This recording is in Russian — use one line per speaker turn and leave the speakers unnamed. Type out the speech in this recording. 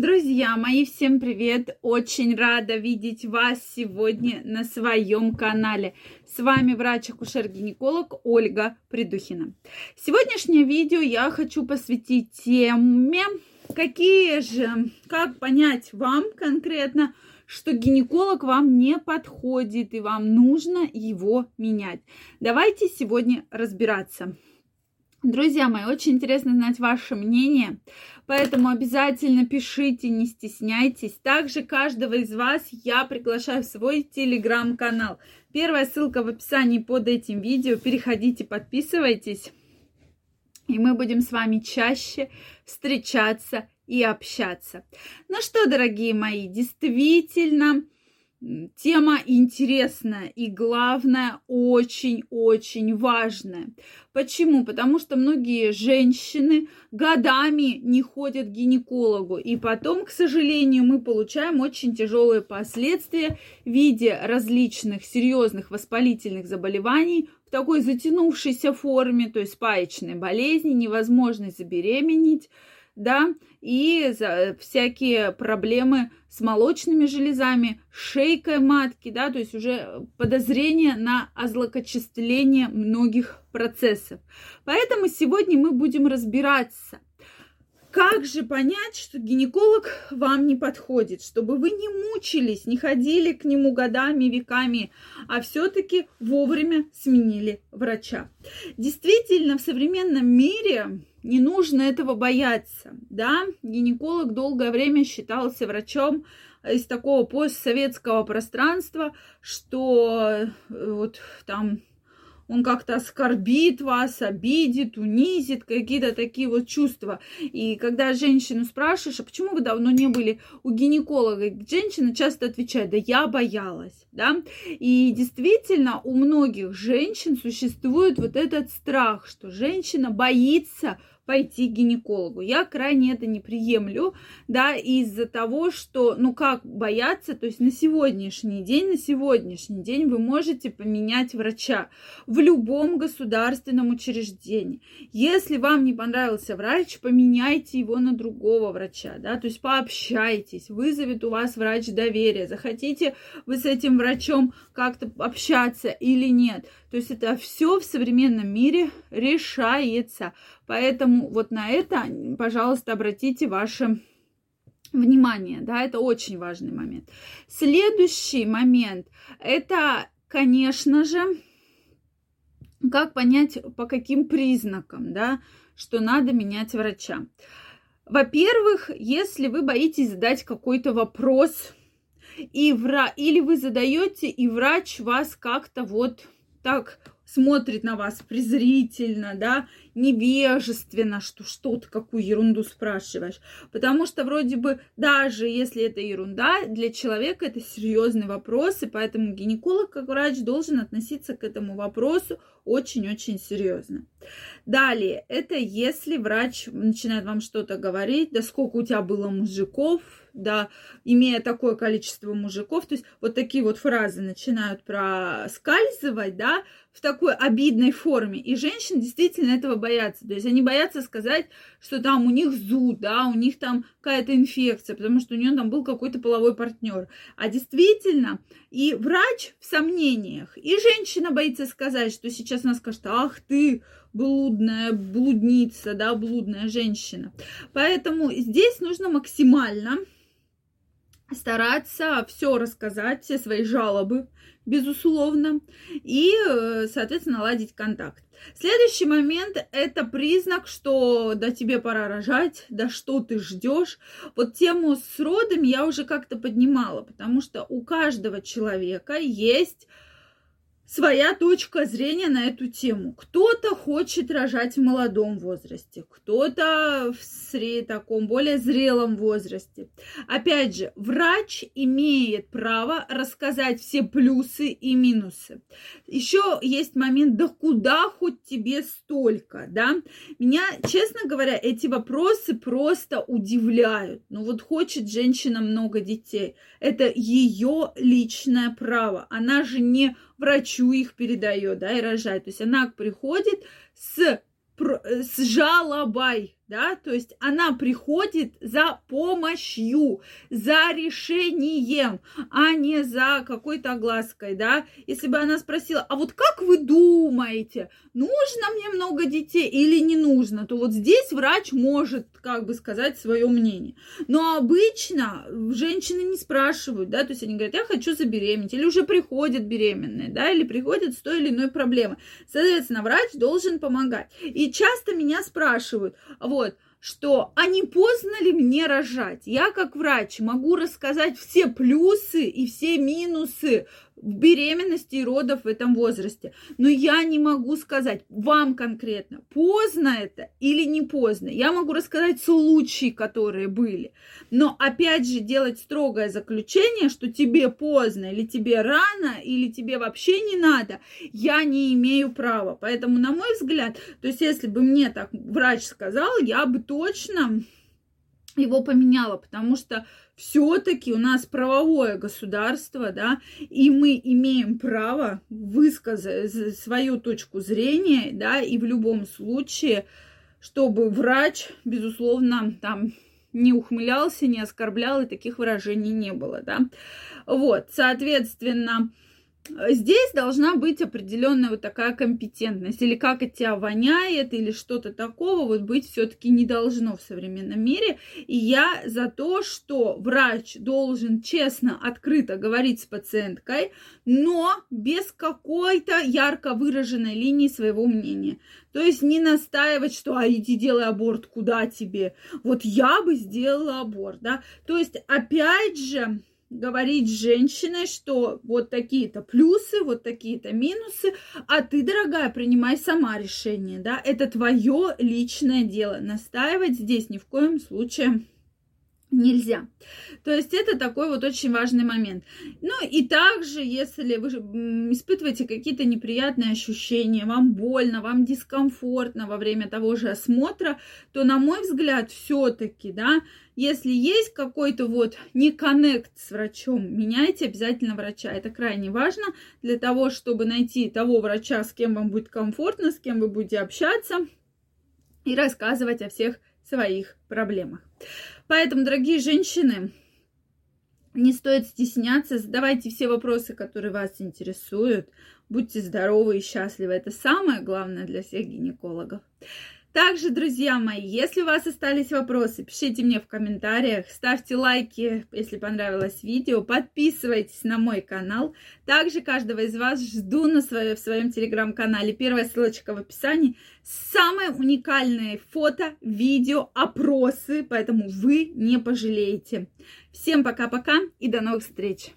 Друзья мои, всем привет! Очень рада видеть вас сегодня на своем канале. С вами врач-акушер-гинеколог Ольга Придухина. Сегодняшнее видео я хочу посвятить теме, какие же, как понять вам конкретно, что гинеколог вам не подходит и вам нужно его менять. Давайте сегодня разбираться. Друзья мои, очень интересно знать ваше мнение, поэтому обязательно пишите, не стесняйтесь. Также каждого из вас я приглашаю в свой телеграм-канал. Первая ссылка в описании под этим видео. Переходите, подписывайтесь, и мы будем с вами чаще встречаться и общаться. Ну что, дорогие мои, действительно, Тема интересная и, главное, очень-очень важная. Почему? Потому что многие женщины годами не ходят к гинекологу, и потом, к сожалению, мы получаем очень тяжелые последствия в виде различных серьезных воспалительных заболеваний в такой затянувшейся форме, то есть паечной болезни, невозможность забеременеть, да, и всякие проблемы с молочными железами, шейкой матки, да, то есть уже подозрение на озлокочисление многих процессов. Поэтому сегодня мы будем разбираться, как же понять, что гинеколог вам не подходит, чтобы вы не мучились, не ходили к нему годами, веками, а все-таки вовремя сменили врача. Действительно, в современном мире не нужно этого бояться, да. Гинеколог долгое время считался врачом из такого постсоветского пространства, что э, вот там он как-то оскорбит вас, обидит, унизит, какие-то такие вот чувства. И когда женщину спрашиваешь, а почему вы давно не были у гинеколога, женщина часто отвечает, да я боялась, да. И действительно у многих женщин существует вот этот страх, что женщина боится пойти к гинекологу. Я крайне это не приемлю, да, из-за того, что, ну как бояться, то есть на сегодняшний день, на сегодняшний день вы можете поменять врача в любом государственном учреждении. Если вам не понравился врач, поменяйте его на другого врача, да, то есть пообщайтесь, вызовет у вас врач доверия, захотите вы с этим врачом как-то общаться или нет. То есть это все в современном мире решается. Поэтому вот на это, пожалуйста, обратите ваше внимание. Да, это очень важный момент. Следующий момент это, конечно же, как понять, по каким признакам, да, что надо менять врача. Во-первых, если вы боитесь задать какой-то вопрос, и вра... или вы задаете, и врач вас как-то вот так смотрит на вас презрительно, да, невежественно, что что ты какую ерунду спрашиваешь. Потому что вроде бы даже если это ерунда, для человека это серьезный вопрос, и поэтому гинеколог как врач должен относиться к этому вопросу очень-очень серьезно. Далее, это если врач начинает вам что-то говорить, да сколько у тебя было мужиков, да, имея такое количество мужиков, то есть вот такие вот фразы начинают проскальзывать, да, в такой обидной форме. И женщины действительно этого боятся. То есть они боятся сказать, что там у них зуд, да, у них там какая-то инфекция, потому что у нее там был какой-то половой партнер. А действительно, и врач в сомнениях, и женщина боится сказать, что сейчас она скажет, ах ты, блудная блудница, да, блудная женщина. Поэтому здесь нужно максимально стараться все рассказать, все свои жалобы, безусловно, и, э, соответственно, наладить контакт. Следующий момент – это признак, что да тебе пора рожать, да что ты ждешь. Вот тему с родами я уже как-то поднимала, потому что у каждого человека есть своя точка зрения на эту тему. Кто-то хочет рожать в молодом возрасте, кто-то в сред... таком более зрелом возрасте. Опять же, врач имеет право рассказать все плюсы и минусы. Еще есть момент, да куда хоть тебе столько, да? Меня, честно говоря, эти вопросы просто удивляют. Ну вот хочет женщина много детей. Это ее личное право. Она же не врачу их передает, да, и рожает. То есть она приходит с, с жалобой, да, то есть она приходит за помощью, за решением, а не за какой-то оглаской, да. Если бы она спросила, а вот как вы думаете, нужно мне много детей или не нужно, то вот здесь врач может, как бы сказать, свое мнение. Но обычно женщины не спрашивают, да, то есть они говорят, я хочу забеременеть, или уже приходят беременные, да, или приходят с той или иной проблемой. Соответственно, врач должен помогать. И часто меня спрашивают, вот, вот, что а не поздно ли мне рожать? Я как врач могу рассказать все плюсы и все минусы беременности и родов в этом возрасте. Но я не могу сказать вам конкретно, поздно это или не поздно. Я могу рассказать случаи, которые были. Но опять же делать строгое заключение, что тебе поздно или тебе рано, или тебе вообще не надо, я не имею права. Поэтому, на мой взгляд, то есть если бы мне так врач сказал, я бы точно его поменяла, потому что все-таки у нас правовое государство, да, и мы имеем право высказать свою точку зрения, да, и в любом случае, чтобы врач, безусловно, там не ухмылялся, не оскорблял, и таких выражений не было, да. Вот, соответственно, здесь должна быть определенная вот такая компетентность. Или как от тебя воняет, или что-то такого вот быть все-таки не должно в современном мире. И я за то, что врач должен честно, открыто говорить с пациенткой, но без какой-то ярко выраженной линии своего мнения. То есть не настаивать, что а иди делай аборт, куда тебе? Вот я бы сделала аборт, да? То есть опять же говорить с женщиной, что вот такие-то плюсы, вот такие-то минусы, а ты, дорогая, принимай сама решение, да, это твое личное дело. Настаивать здесь ни в коем случае нельзя. То есть это такой вот очень важный момент. Ну и также, если вы испытываете какие-то неприятные ощущения, вам больно, вам дискомфортно во время того же осмотра, то, на мой взгляд, все-таки, да, если есть какой-то вот не коннект с врачом, меняйте обязательно врача. Это крайне важно для того, чтобы найти того врача, с кем вам будет комфортно, с кем вы будете общаться и рассказывать о всех своих проблемах. Поэтому, дорогие женщины, не стоит стесняться, задавайте все вопросы, которые вас интересуют. Будьте здоровы и счастливы. Это самое главное для всех гинекологов. Также, друзья мои, если у вас остались вопросы, пишите мне в комментариях, ставьте лайки, если понравилось видео, подписывайтесь на мой канал. Также каждого из вас жду на свое, в своем телеграм-канале. Первая ссылочка в описании. Самые уникальные фото, видео, опросы, поэтому вы не пожалеете. Всем пока-пока и до новых встреч!